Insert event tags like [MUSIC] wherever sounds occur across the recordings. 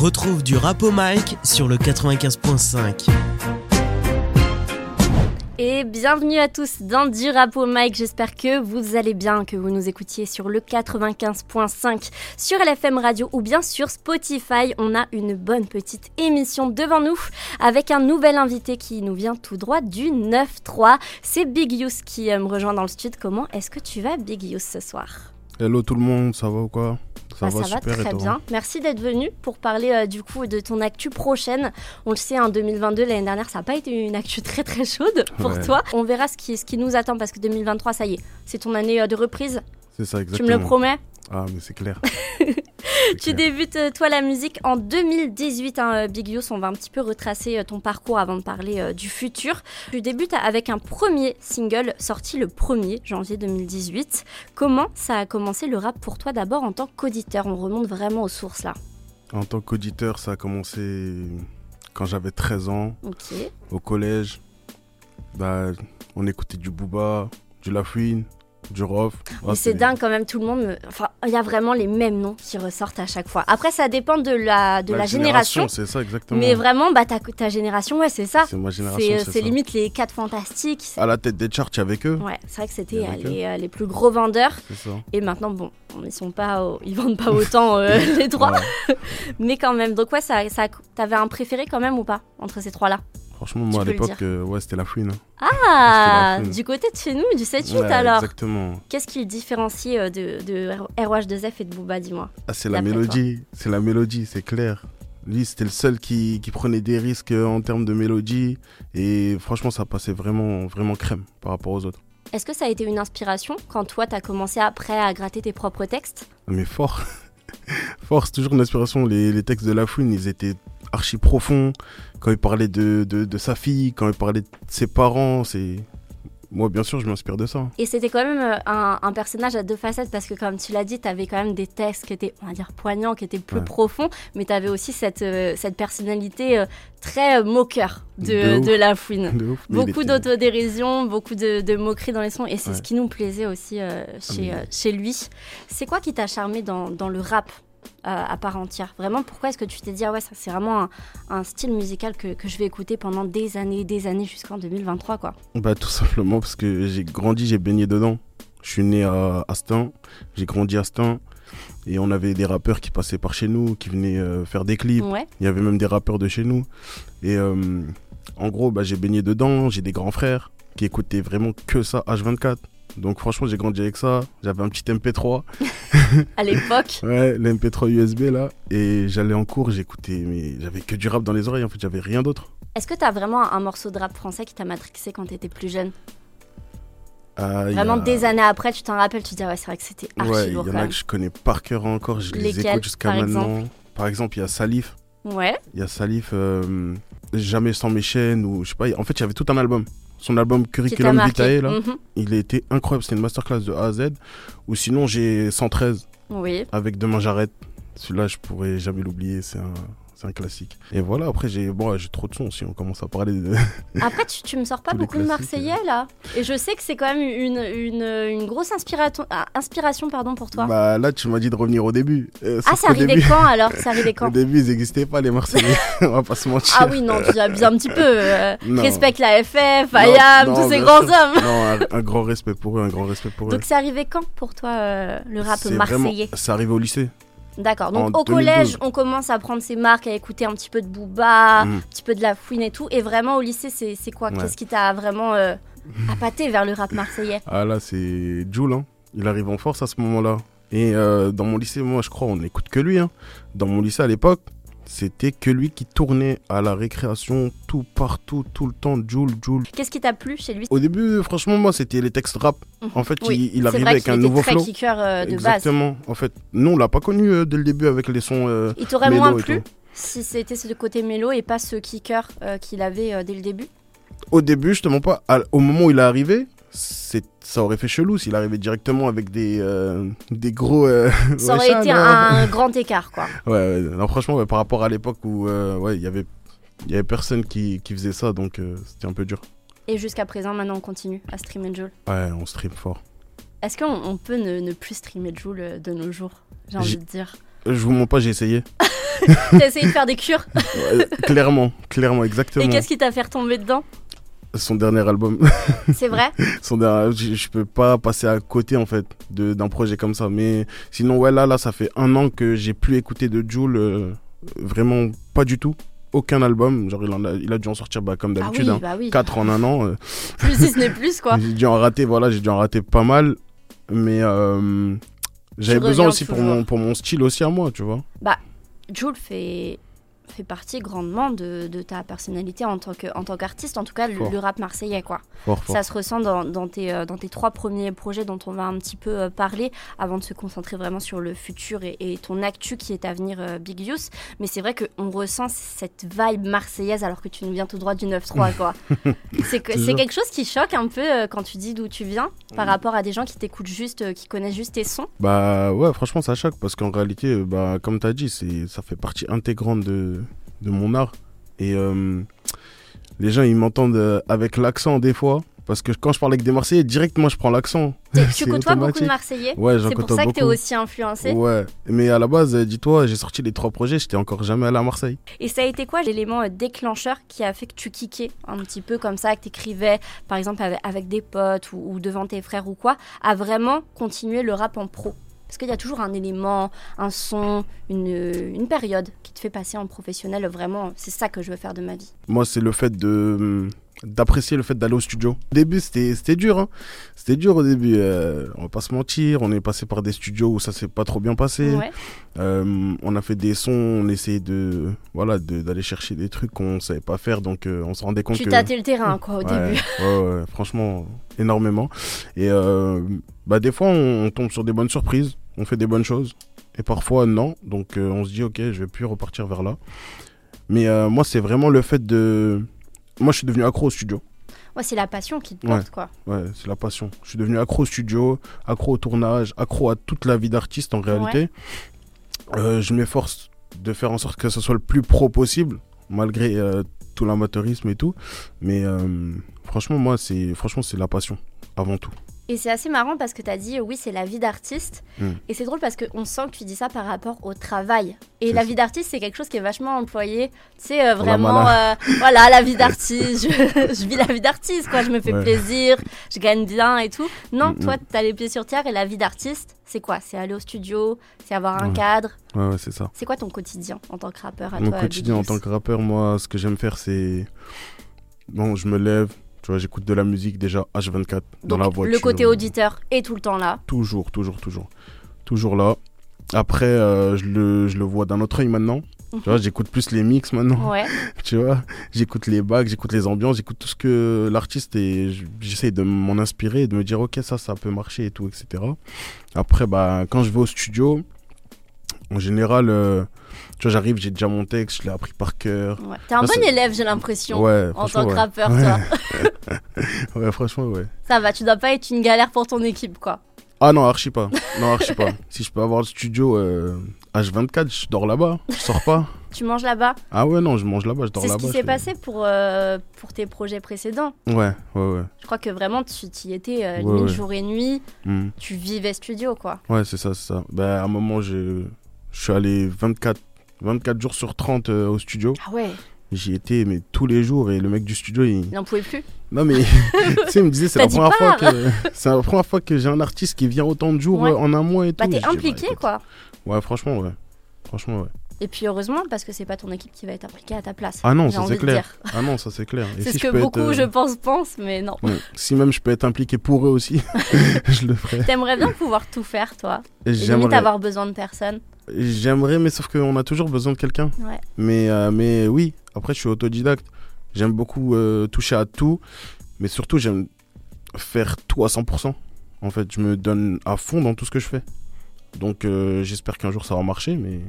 Retrouve du rap au mic sur le 95.5. Et bienvenue à tous dans du rap mic. J'espère que vous allez bien, que vous nous écoutiez sur le 95.5 sur LFM Radio ou bien sur Spotify. On a une bonne petite émission devant nous avec un nouvel invité qui nous vient tout droit du 9-3. C'est Big Youss qui euh, me rejoint dans le studio. Comment est-ce que tu vas, Big Youss, ce soir? Hello tout le monde, ça va ou quoi? Ça, bah, va, ça va très bien. Merci d'être venu pour parler euh, du coup de ton actu prochaine. On le sait, en 2022, l'année dernière, ça n'a pas été une actu très très chaude pour toi. On verra ce qui, ce qui nous attend parce que 2023, ça y est, c'est ton année euh, de reprise. C'est ça, exactement. Tu me le promets Ah, mais c'est clair. [LAUGHS] tu débutes, euh, toi, la musique en 2018, hein, Big Youss. On va un petit peu retracer ton parcours avant de parler du futur. Tu débutes avec un premier single sorti le 1er janvier 2018. Comment ça a commencé le rap pour toi d'abord en tant qu'auditeur? On remonte vraiment aux sources là. En tant qu'auditeur, ça a commencé quand j'avais 13 ans. Au collège. Bah, on écoutait du Booba, du Lafouine, du Rof. Mais c'est dingue quand même, tout le monde. Enfin, il y a vraiment les mêmes noms qui ressortent à chaque fois. Après, ça dépend de la, de la, génération. C'est ça, exactement. Mais vraiment, bah, ta, ta génération, ouais, c'est ça. C'est ma génération. C'est limite les 4 fantastiques. À la tête des charts, avec eux. Ouais, c'est vrai que c'était les, euh, les, plus gros vendeurs. Ça. Et maintenant, bon, ils sont pas, ils vendent pas autant euh, [LAUGHS] les droits. [LAUGHS] Mais quand même. Donc, ouais, ça, ça, t'avais un préféré quand même ou pas entre ces trois-là? Franchement, moi à l'époque, euh, ouais, c'était la fouine. Hein. Ah, du côté de chez nous, du 7-8 alors. Exactement. Qu'est-ce qui différencie euh, de, de ROH2F et de Booba, dis-moi Ah, c'est la mélodie. C'est la mélodie, c'est clair. Lui, c'était le seul qui, qui, prenait des risques euh, en termes de mélodie. Et franchement, ça passait vraiment, vraiment crème par rapport aux autres. Est-ce que ça a été une inspiration quand toi, tu as commencé après à gratter tes propres textes? Mais fort. [LAUGHS] fort, c'est toujours une inspiration. Les, les textes de La Fouine, ils étaient archi profond. Quand il parlait de, de, sa fille, quand il parlait de ses parents, c'est. Moi, bien sûr, je m'inspire de ça. Et c'était quand même euh, un, personnage à deux facettes parce que, comme tu l'as dit, tu avais quand même des textes qui étaient, on va dire, poignants, qui étaient plus profonds, mais tu avais aussi cette, euh, cette personnalité euh, très moqueur de, de, la fouine. beaucoup d'autodérision, beaucoup de, moquerie dans les sons, et c'est ce qui nous plaisait aussi chez, ah, chez lui. C'est quoi qui t'a charmé dans, dans le rap? À part entière. Vraiment, pourquoi est-ce que tu t'es dit, ah ouais, ça c'est vraiment un, style musical que, que, je vais écouter pendant des années, des années jusqu'en 2023, quoi Bah tout simplement parce que j'ai grandi, j'ai baigné dedans. Je suis né à Astin, j'ai grandi à Astin. Et on avait des rappeurs qui passaient par chez nous, qui venaient euh, faire des clips. Il y avait même des rappeurs de chez nous. Et euh, en gros, bah, j'ai baigné dedans, j'ai des grands frères qui écoutaient vraiment que ça H24. Donc franchement, j'ai grandi avec ça. J'avais un petit MP3. [LAUGHS] à l'époque Ouais, l'MP3 USB là. Et j'allais en cours, j'écoutais, mais j'avais que du rap dans les oreilles, en fait, j'avais rien d'autre. Est-ce que t'as vraiment un morceau de rap français qui t'a matrixé quand t'étais plus jeune? Euh, Vraiment des années après, tu t'en rappelles, tu te dis, ah ouais, c'est vrai que c'était archi Ouais, il y en a que je connais par cœur encore, je les écoute jusqu'à maintenant. Par exemple, il y a Salif. Ouais. Il y a Salif, euh, Jamais sans mes chaînes, ou je sais pas, en fait, il y avait tout un album son album Curriculum Vitae, là, mhm. il a été incroyable. C'était une masterclass de A à Z. Ou sinon, j'ai 113 oui. avec Demain j'arrête. Celui-là, je pourrais jamais l'oublier. C'est un, c'est un classique. Et voilà, après, j'ai bon, j'ai trop de sons si on commence à parler de. [LAUGHS] après, tu, tu me sors pas beaucoup de Marseillais là. Et je sais que c'est quand même une, une, une grosse inspiration, ah, inspiration pardon, pour toi. Bah là, tu m'as dit de revenir au début. Euh, ah, ça arrivait quand [LAUGHS] alors? Ça arrivait quand? Au début, ils n'existaient pas les Marseillais. [LAUGHS] on va pas se mentir. Ah oui, non, tu abuses un petit peu. Euh, respecte la FF, Ayam, tous ces grands hommes. non, un, grand respect pour eux, un grand respect pour eux. Donc, c'est arrivé quand pour toi euh, le rap marseillais? C'est arrivé au lycée. D'accord. Donc au collège, on commence à prendre ses marques, à écouter un petit peu de Booba, mm. un petit peu de La Fouine et tout. Et vraiment au lycée, c'est quoi? Qu'est-ce qui t'a vraiment euh, appâté vers le rap marseillais? Ah là, c'est Jules. Hein. Il arrive en force à ce moment-là. Et euh, dans mon lycée, moi, je crois, on n'écoute que lui. Hein. Dans mon lycée à l'époque, c'était que lui qui tournait à la récréation tout partout, tout le temps, Joule, Joule. Qu'est-ce qui t'a plu chez lui? Au début, franchement, moi, c'était les textes rap. Mhm. En fait, il, arrivait avec un nouveau flow. Euh, de Exactement. En fait, nous, on l'a pas connu euh, dès le début avec les sons. Euh, il t'aurait moins plu si c'était ce côté mélo et pas ce kicker qu'il avait dès le début? Au début, justement pas. au moment où il est arrivé, ça aurait fait chelou s'il arrivait directement avec des, euh, des gros. Euh, [LAUGHS] ça aurait été un [LAUGHS] grand écart, quoi. Ouais, non, franchement, par rapport à l'époque où euh, ouais, il y avait, y avait personne qui, qui faisait ça, donc c'était un peu dur. Et jusqu'à présent, maintenant, on continue à streamer Joule Ouais, on stream fort. Est-ce qu'on on peut ne, ne, plus streamer Joule de nos jours J'ai envie de dire? Je vous mens pas, j'ai essayé. [LAUGHS] T'as essayé de faire des cures? Clairement, clairement, exactement. Et qu'est-ce qui t'a fait retomber dedans? Son dernier album. [LAUGHS] C'est vrai [LAUGHS] Son dernier, je, je, peux pas passer à côté en fait d'un projet comme ça. Mais sinon, ouais, là, là, ça fait un an que j'ai plus écouté de Jules, euh, vraiment pas du tout. Aucun album, genre il, en a, il a dû en sortir bah, comme d'habitude, ah oui, hein. bah oui. 4 en un an. Euh. [LAUGHS] plus si ce n'est plus quoi. j'ai dû en rater, voilà, j'ai dû en rater pas mal. Mais euh, j'avais besoin aussi pour mon, pour mon style aussi à moi, tu vois. Bah, Jules fait fait partie grandement de, de, ta personnalité en tant, que, en tant qu'artiste, en tout cas le, rap marseillais. quoi. Ça se ressent dans, dans, tes, euh, dans tes trois premiers projets dont on va un petit peu euh, parler avant de se concentrer vraiment sur le futur et, et ton actu qui est à venir euh, Big Use. Mais c'est vrai qu'on ressent cette vibe marseillaise alors que tu nous viens tout droit du 9-3. [LAUGHS] quoi. c'est, c'est quelque chose qui choque un peu quand tu dis d'où tu viens par mm. rapport à des gens qui t'écoutent juste, qui connaissent juste tes sons. Bah ouais, franchement ça choque parce qu'en réalité, bah, comme tu as dit, c'est, ça fait partie intégrante de de mon art. Et euh, les gens, ils m'entendent euh, avec l'accent des fois. Parce que quand je parle avec des Marseillais, directement je prends l'accent. Tu [LAUGHS] côtoies beaucoup de Marseillais Ouais, C'est pour ça que tu es aussi influencé Ouais, mais à la base, euh, dis-toi, j'ai sorti les trois projets, j'étais encore jamais allé à Marseille. Et ça a été quoi l'élément déclencheur qui a fait que tu kickais un petit peu comme ça, que tu écrivais par exemple avec, des potes ou, ou devant tes frères ou quoi, à vraiment continuer le rap en pro? Est-ce qu'il y a toujours un élément, un son, une, une, période qui te fait passer en professionnel Vraiment, c'est ça que je veux faire de ma vie. Moi, c'est le fait de d'apprécier le fait d'aller au studio. Au début, c'était dur. Hein. C'était dur au début. Euh, on va pas se mentir. On est passé par des studios où ça s'est pas trop bien passé. Euh, on a fait des sons. On essayait de voilà d'aller chercher des trucs qu'on savait pas faire. Donc euh, on se rendait compte tu que. Tu tâtais le terrain quoi au début. Ouais, franchement énormément. Et bah des fois on, tombe sur des bonnes surprises. On fait des bonnes choses. Et parfois non. Donc on se dit ok, je vais plus repartir vers là. Mais moi c'est vraiment le fait de moi, je suis devenu accro au studio. Ouais, c'est la passion qui te porte, quoi. Ouais, c'est la passion. Je suis devenu accro au studio, accro au tournage, accro à toute la vie d'artiste en réalité. Euh, je m'efforce de faire en sorte que ce soit le plus pro possible, malgré euh, tout l'amateurisme et tout. Mais euh, franchement, moi, c'est franchement, c'est la passion avant tout. Et c'est assez marrant parce que tu as dit, oui, c'est la vie d'artiste. Hmm. Et c'est drôle parce qu'on sent que tu dis ça par rapport au travail. Et la vie d'artiste, c'est quelque chose qui est vachement employé. Tu sais, euh, vraiment, euh, voilà, la vie d'artiste, [LAUGHS] je, vis la vie d'artiste, quoi. Je me fais plaisir, je gagne bien et tout. Non, hmm, toi, hmm. tu as les pieds sur terre et la vie d'artiste, c'est quoi? C'est aller au studio, c'est avoir un cadre? Ouais, ouais c'est ça. C'est quoi ton quotidien en tant que rappeur Mon quotidien en tant que rappeur, moi, ce que j'aime faire, c'est. Bon, je me lève, tu vois, j'écoute de la musique déjà H24 dans la voiture. Le côté auditeur est tout le temps là. Toujours, toujours, toujours. Toujours là. Après, euh, je, le, je, le, vois d'un autre œil maintenant. Tu vois, j'écoute plus les mix maintenant. Ouais. [LAUGHS] tu vois, j'écoute les bacs, j'écoute les ambiances, j'écoute tout ce que l'artiste et j'essaie de m'en inspirer et de me dire, ok, ça, ça peut marcher et tout, etc. Après, bah, quand je vais au studio, en général, euh, tu vois, j'arrive, j'ai déjà mon texte, je l'ai appris par cœur. Ouais. T'es un bon élève, j'ai l'impression. Ouais, en tant que rappeur, toi. [LAUGHS] ouais, franchement, ouais. Ça va, tu dois pas être une galère pour ton équipe, quoi. Ah non, archi pas. Non, archi pas. [LAUGHS] si je peux avoir le studio H24, euh, je dors là-bas. Je sors pas. tu manges là-bas? Ah ouais, non, je mange là-bas, je dors là-bas. C'est ce qui s'est passé pour, euh, pour tes projets précédents. Ouais, ouais, ouais. Je crois que vraiment, tu y étais euh, jour et nuit. Hmm. Tu vivais studio, quoi. Ouais, c'est ça, c'est ça. Ben, à un moment, je suis allé 24 24 jours sur 30 euh, au studio. Ah ouais J'y étais mais tous les jours et le mec du studio il, il n'en pouvait plus. Non mais [LAUGHS] tu sais il me disait c'est la première fois que c'est la première fois que j'ai un artiste qui vient autant de jours euh, en un mois et bah, tout. Bah t'es impliqué quoi. Ouais franchement ouais. Franchement ouais. Et puis heureusement parce que c'est pas ton équipe qui va être impliquée à ta place. Ah non, ça c'est clair. Ah non, ça c'est clair. C'est ce que beaucoup euh, je pense pensent mais non. Si même je peux être impliqué pour eux aussi, [LAUGHS] je le ferai. T'aimerais bien pouvoir tout faire toi. Limite avoir besoin de personne. J'aimerais, mais sauf qu'on a toujours besoin de quelqu'un. Mais, euh, mais oui, après, je suis autodidacte. J'aime beaucoup euh, toucher à tout. Mais surtout, j'aime faire tout à 100%. En fait, je me donne à fond dans tout ce que je fais. Donc, euh, j'espère qu'un jour ça va marcher. Mais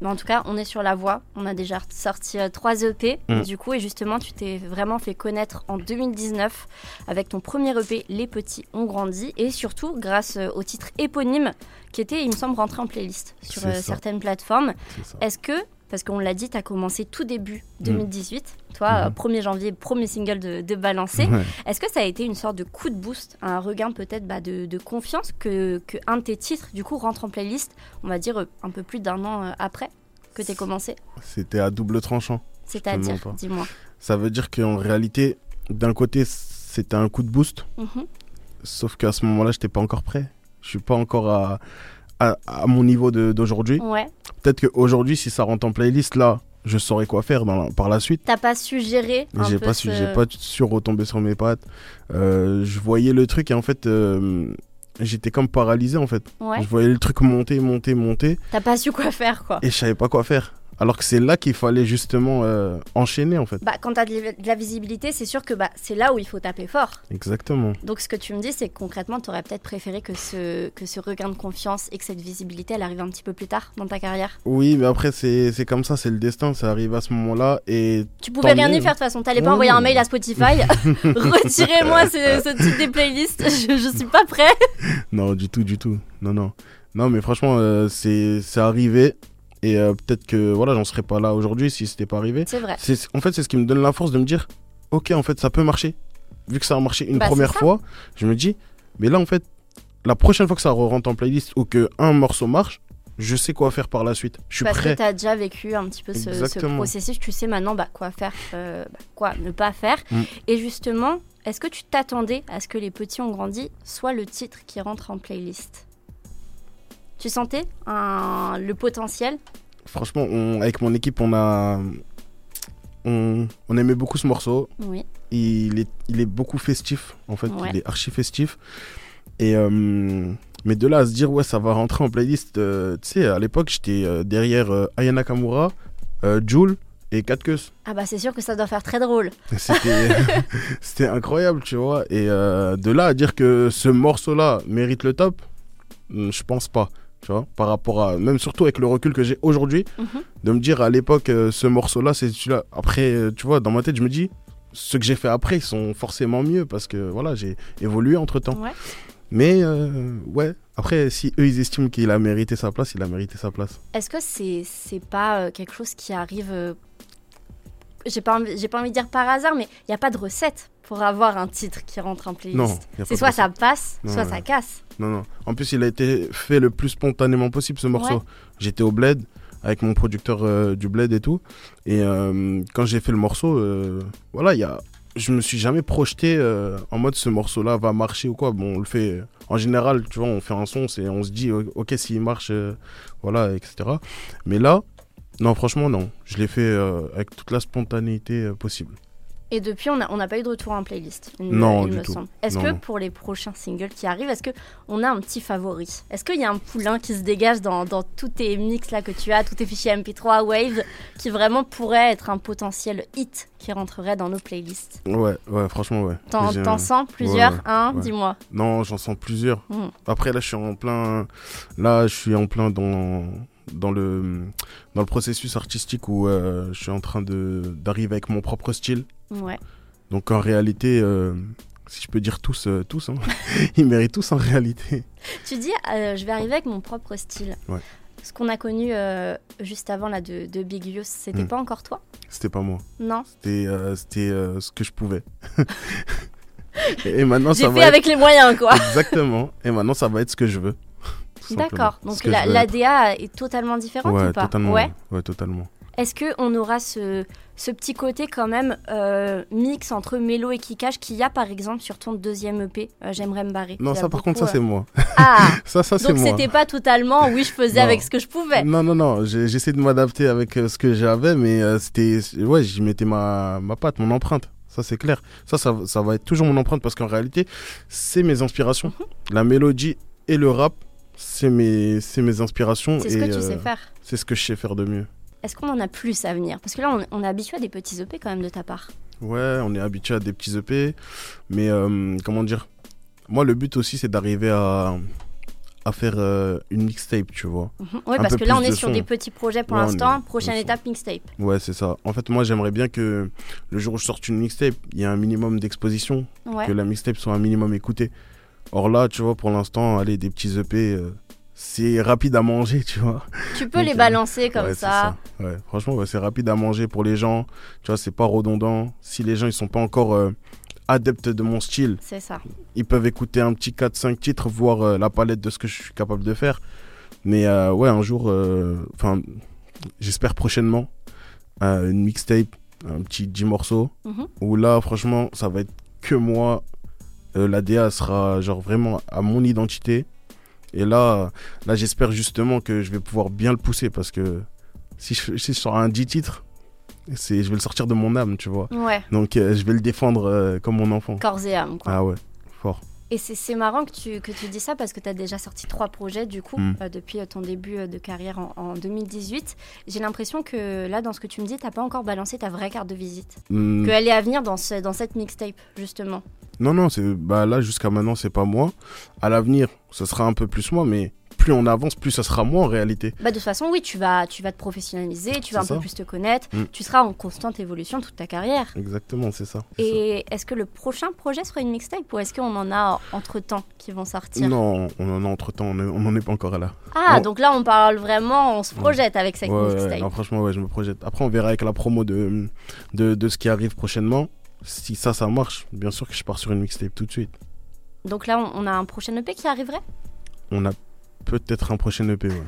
mais en tout cas, on est sur la voie. On a déjà sorti euh, trois EP. Mm. Du coup, et justement, tu t'es vraiment fait connaître en 2019 avec ton premier EP, Les Petits ont grandi. Et surtout, grâce euh, au titre éponyme qui était, il me semble, rentré en playlist sur euh, certaines plateformes. Est-ce que parce qu'on l'a dit, tu as commencé tout début 2018. Mm. Toi, 1er mhm. janvier, premier single de, de Balancer. Est-ce que ça a été une sorte de coup de boost, un regain peut-être bah, de, confiance que, que, un de tes titres, du coup, rentre en playlist, on va dire, un peu plus d'un an après que tu commencé? C'était à double tranchant. C'est-à-dire, dis-moi. Ça veut dire qu'en réalité, d'un côté, c'était un coup de boost. Mhm. Sauf qu'à ce moment-là, je n'étais pas encore prêt. Je suis pas encore à, à, mon niveau d'aujourd'hui. Ouais. Peut-être qu'aujourd'hui, si ça rentre en playlist, là, je saurais quoi faire par la suite. T'as pas suggéré J'ai pas, su, pas su retomber sur mes pattes. Euh, je voyais le truc et en fait, euh, j'étais comme paralysé en fait. Je voyais le truc monter, monter, monter. T'as pas su quoi faire quoi. Et je savais pas quoi faire. Alors que c'est là qu'il fallait justement euh, enchaîner en fait. Bah, quand tu as de la visibilité, c'est sûr que bah, c'est là où il faut taper fort. Exactement. Donc ce que tu me dis, c'est que concrètement, tu aurais peut-être préféré que ce, que ce regain de confiance et que cette visibilité, elle arrive un petit peu plus tard dans ta carrière? Oui, mais après, c'est comme ça, c'est le destin, ça arrive à ce moment-là. et Tu pouvais rien y faire de toute façon, t'allais pas envoyer un mail à Spotify, [LAUGHS] [LAUGHS] retirez-moi ce, ce, type des playlists, je, je suis pas prêt. non, du tout, du tout. Non, non. Non, mais franchement, euh, c'est arrivé. Et euh, peut-être que voilà, j'en serais pas là aujourd'hui si c'était pas arrivé. C'est vrai. En fait, c'est ce qui me donne la force de me dire ok, en fait, ça peut marcher. Vu que ça a marché une bah, première fois, je me dis mais là, en fait, la prochaine fois que ça rentre en playlist ou que un morceau marche, je sais quoi faire par la suite. Je suis Parce prêt. que tu as déjà vécu un petit peu ce, processus, tu sais maintenant bah, quoi faire, euh, bah, quoi ne pas faire. Mm. Et justement, est-ce que tu t'attendais à ce que les petits ont grandi soit le titre qui rentre en playlist? Tu sentais le potentiel? Franchement, avec mon équipe, on a. On, aimait beaucoup ce morceau. Oui. Il est, il est beaucoup festif, en fait. Il est archi festif. Et. Euh, mais de là à se dire, ouais, ça va rentrer en playlist. Euh, tu sais, à l'époque, j'étais euh, derrière Ayana Kamura, Jules et Kat Ah bah c'est sûr que ça doit faire très drôle. [LAUGHS] [LAUGHS] C'était incroyable, tu vois. Et de là à dire que ce morceau-là mérite le top, hmm, je pense pas tu vois, par rapport à, même surtout avec le recul que j'ai aujourd'hui, mhm. de me dire à l'époque, euh, ce morceau-là, c'est celui-là. Après, euh, tu vois, dans ma tête, je me dis, ce que j'ai fait après, ils sont forcément mieux parce que voilà, j'ai évolué entre temps. Mais euh, ouais, après, si eux ils estiment qu'il a mérité sa place, il a mérité sa place. Est-ce que c'est c'est pas quelque chose qui arrive j'ai pas, envie, pas envie de dire par hasard, mais il n'y a pas de recette pour avoir un titre qui rentre en playlist. C'est soit ça passe, soit ça casse. Non, non. En plus, il a été fait le plus spontanément possible ce morceau. J'étais au bled avec mon producteur euh, du bled et tout. Et euh, quand j'ai fait le morceau, euh, voilà, il y a, je me suis jamais projeté en mode ce morceau-là va marcher ou quoi. Bon, on le fait en général, tu vois, on fait un son, on se dit ok s'il marche, voilà, etc. Mais là, non, franchement, non. Je l'ai fait euh, avec toute la spontanéité euh, possible. Et depuis, on n'a pas eu de retour en playlist. non, du tout. Est-ce que pour les prochains singles qui arrivent, est-ce qu'on a un petit favori? Est-ce qu'il y a un poulain qui se dégage dans, dans, tous tes mix là que tu as, tous tes fichiers MP3, Wave, qui vraiment pourrait être un potentiel hit qui rentrerait dans nos playlists? Ouais, ouais, franchement, ouais. T'en sens plusieurs? Un, dis-moi. Non, j'en sens plusieurs. Hmm. Après, là, je suis en plein. Là, je suis en plein dans dans le, dans le processus artistique où euh, je suis en train d'arriver avec mon propre style. Ouais. Donc en réalité, euh, si je peux dire tous, euh, tous, hein, [LAUGHS] ils méritent tous en réalité. Tu dis, je vais arriver avec mon propre style. Ouais. Ce qu'on a connu juste avant là, de, de Big Yus, c'était hmm. pas encore toi? C'était pas moi. Non. C'était ce que je pouvais. [LAUGHS] et maintenant, J'ai fait avec les moyens, quoi. Exactement. Et maintenant, ça va être ce que je veux. D'accord. Donc l'ADA est totalement différente ouais, ou pas? totalement, ouais. totalement. Est-ce qu'on aura ce, ce, petit côté quand même euh, mix entre mélo et kickage qu'il y a par exemple sur ton deuxième EP, euh, J'aimerais me barrer? Non, ça par contre, ça c'est moi. Ah [LAUGHS] Ça, ça c'est moi. Donc c'était pas totalement, oui, je faisais avec ce que je pouvais. Non, non, non, j'essaie de m'adapter avec euh, ce que j'avais, mais c'était. Ouais, j'y mettais ma, ma patte, mon empreinte. Ça, c'est clair. Ça, ça, ça, va être toujours mon empreinte parce qu'en réalité, c'est mes inspirations. Mhm. La mélodie et le rap, c'est mes, mes inspirations. C'est ce que tu sais faire. C'est ce que je sais faire de mieux. Est-ce qu'on en a plus à venir? Parce que là, on, est habitué à des petits EP quand même de ta part. Ouais, on est habitué à des petits EP. Mais euh, comment dire? Moi, le but aussi, c'est d'arriver à, à faire euh, une mixtape, tu vois. Mhm. Oui, parce que là, on est sur des petits projets pour l'instant. Prochaine étape, mixtape. Ouais, c'est ça. En fait, moi, j'aimerais bien que le jour où je sorte une mixtape, il y ait un minimum d'exposition. Que la mixtape soit un minimum écoutée. Or là, tu vois, pour l'instant, allez, des petits EP, euh, c'est rapide à manger, tu vois. Tu peux les euh, balancer comme ça. Ouais, franchement, c'est rapide à manger pour les gens. Tu vois, c'est pas redondant. Si les gens, ils sont pas encore euh, adeptes de mon style, c'est ça. Ils peuvent écouter un petit 4-5 titres, voir la palette de ce que je suis capable de faire. Mais ouais, un jour, enfin, j'espère prochainement, une mixtape, un petit 10 morceaux, mhm. où là, franchement, ça va être que moi. la DA sera genre vraiment à mon identité. Et là, là j'espère justement que je vais pouvoir bien le pousser parce que si je, si je sors un 10 titres, je vais le sortir de mon âme, tu vois. Ouais. Donc euh, je vais le défendre euh, comme mon enfant. Corps et âme, quoi. Ah ouais, fort. Et c'est marrant que tu, que tu dis ça parce que tu as déjà sorti trois projets du coup mm. euh, depuis ton début de carrière en, 2018. J'ai l'impression que là, dans ce que tu me dis, tu n'as pas encore balancé ta vraie carte de visite. Mm. Qu'elle est à venir dans, ce, dans cette mixtape, justement. Non, non, bah là jusqu'à maintenant, c'est pas moi. À l'avenir, ce sera un peu plus moi, mais plus on avance, plus ça sera moi en réalité. Bah de toute façon, oui, tu vas, tu vas te professionnaliser, tu vas un peu plus te connaître, mm. tu seras en constante évolution toute ta carrière. Exactement, c'est ça. Et est-ce que le prochain projet sera une mixtape ou est-ce qu'on en a entre-temps qui vont sortir? Non, on en a entre-temps, on n'en est pas encore là. Ah, donc là on parle vraiment, on se projette avec cette mixtape. non, franchement, ouais, je me projette. Après, on verra avec la promo de, de, de ce qui arrive prochainement. Si ça, ça marche, bien sûr que je pars sur une mixtape tout de suite. Donc là, on a un prochain EP qui arriverait? On a peut-être un prochain EP, ouais.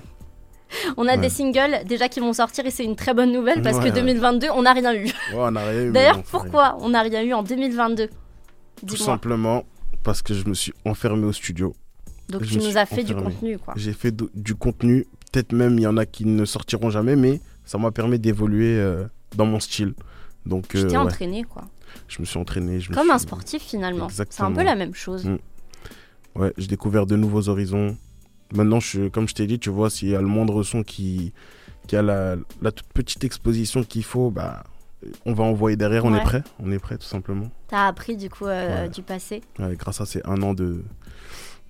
On a des singles déjà qui vont sortir et c'est une très bonne nouvelle parce que 2022, on n'a rien eu. on n'a rien eu. D'ailleurs, pourquoi on n'a rien eu en 2022 Tout simplement parce que je me suis enfermé au studio. Donc tu nous as fait du contenu, quoi. J'ai fait du contenu. Peut-être même il y en a qui ne sortiront jamais, mais ça m'a permis d'évoluer euh, dans mon style. Donc, tu t'es euh, entraîné, quoi. Je me suis entraîné. Je Comme un sportif, finalement. C'est un peu la même chose. Mm. Ouais, j'ai découvert de nouveaux horizons. Maintenant, je, comme je t'ai dit, tu vois, s'il y a le moindre son qui, qui a la, toute petite exposition qu'il faut, bah, on va envoyer derrière, on est prêt. On est prêt, tout simplement. T'as appris, du coup, euh, du passé. grâce à ces un an de,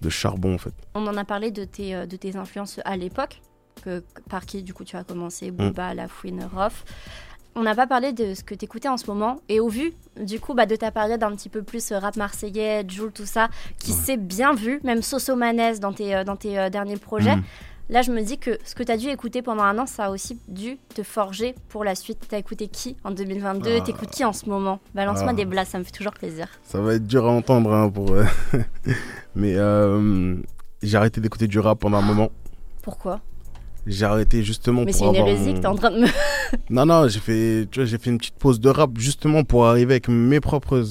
de charbon, en fait. On en a parlé de tes, euh, de tes influences à l'époque, que, par qui, du coup, tu as commencé, Booba, mm. La Fouine, Rof on n'a pas parlé de ce que tu écoutais en ce moment. Et au vu, du coup, bah, de ta période un petit peu plus euh, rap marseillais, Joule, tout ça, qui s'est bien vu, même Soso Manès dans tes, euh, dans tes euh, derniers projets. Mm. Là, je me dis que ce que tu as dû écouter pendant un an, ça a aussi dû te forger pour la suite. Tu as écouté qui en 2022 ah. T'écoutes qui en ce moment? Balance-moi ah. des blagues, ça me fait toujours plaisir. Ça va être dur à entendre, hein, pour... [LAUGHS] mais j'ai arrêté d'écouter du rap pendant un moment. Pourquoi? J'ai arrêté justement Mais c'est une hérésie que t'es en train de me. [LAUGHS] non, non, j'ai fait, tu vois, j'ai fait une petite pause de rap justement pour arriver avec mes propres.